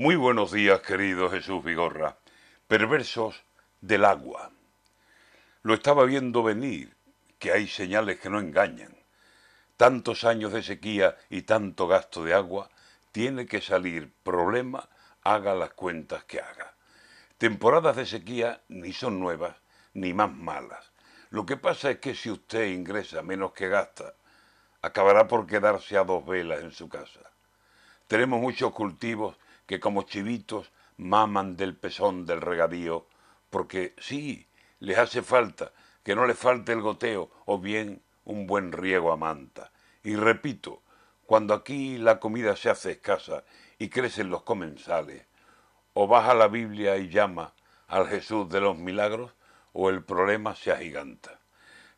Muy buenos días, querido Jesús Vigorra. Perversos del agua. Lo estaba viendo venir, que hay señales que no engañan. Tantos años de sequía y tanto gasto de agua, tiene que salir problema, haga las cuentas que haga. Temporadas de sequía ni son nuevas ni más malas. Lo que pasa es que si usted ingresa menos que gasta, acabará por quedarse a dos velas en su casa. Tenemos muchos cultivos que como chivitos maman del pezón del regadío, porque sí, les hace falta, que no les falte el goteo o bien un buen riego a manta. Y repito, cuando aquí la comida se hace escasa y crecen los comensales, o baja la Biblia y llama al Jesús de los milagros, o el problema se agiganta.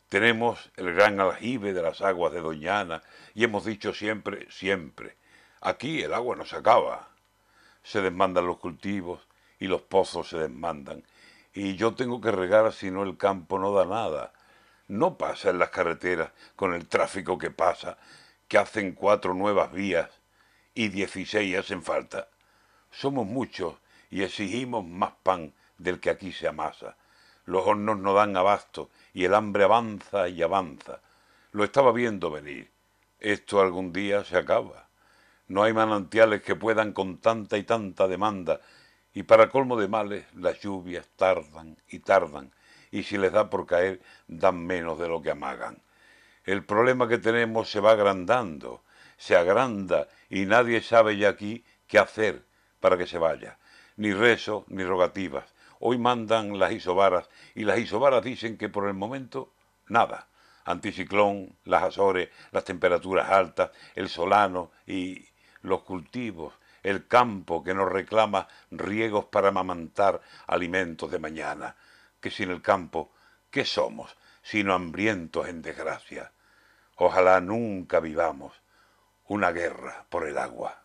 Tenemos el gran aljibe de las aguas de Doñana y hemos dicho siempre, siempre, aquí el agua no se acaba. Se desmandan los cultivos y los pozos se desmandan y yo tengo que regar si no el campo no da nada. No pasa en las carreteras con el tráfico que pasa, que hacen cuatro nuevas vías y dieciséis hacen falta. Somos muchos y exigimos más pan del que aquí se amasa. Los hornos no dan abasto y el hambre avanza y avanza. Lo estaba viendo venir. Esto algún día se acaba. No hay manantiales que puedan con tanta y tanta demanda, y para colmo de males las lluvias tardan y tardan, y si les da por caer dan menos de lo que amagan. El problema que tenemos se va agrandando, se agranda y nadie sabe ya aquí qué hacer para que se vaya. Ni rezo ni rogativas, Hoy mandan las isobaras y las isobaras dicen que por el momento nada. Anticiclón, las Azores, las temperaturas altas, el solano y los cultivos, el campo que nos reclama riegos para amamantar alimentos de mañana. Que sin el campo, ¿qué somos sino hambrientos en desgracia? Ojalá nunca vivamos una guerra por el agua.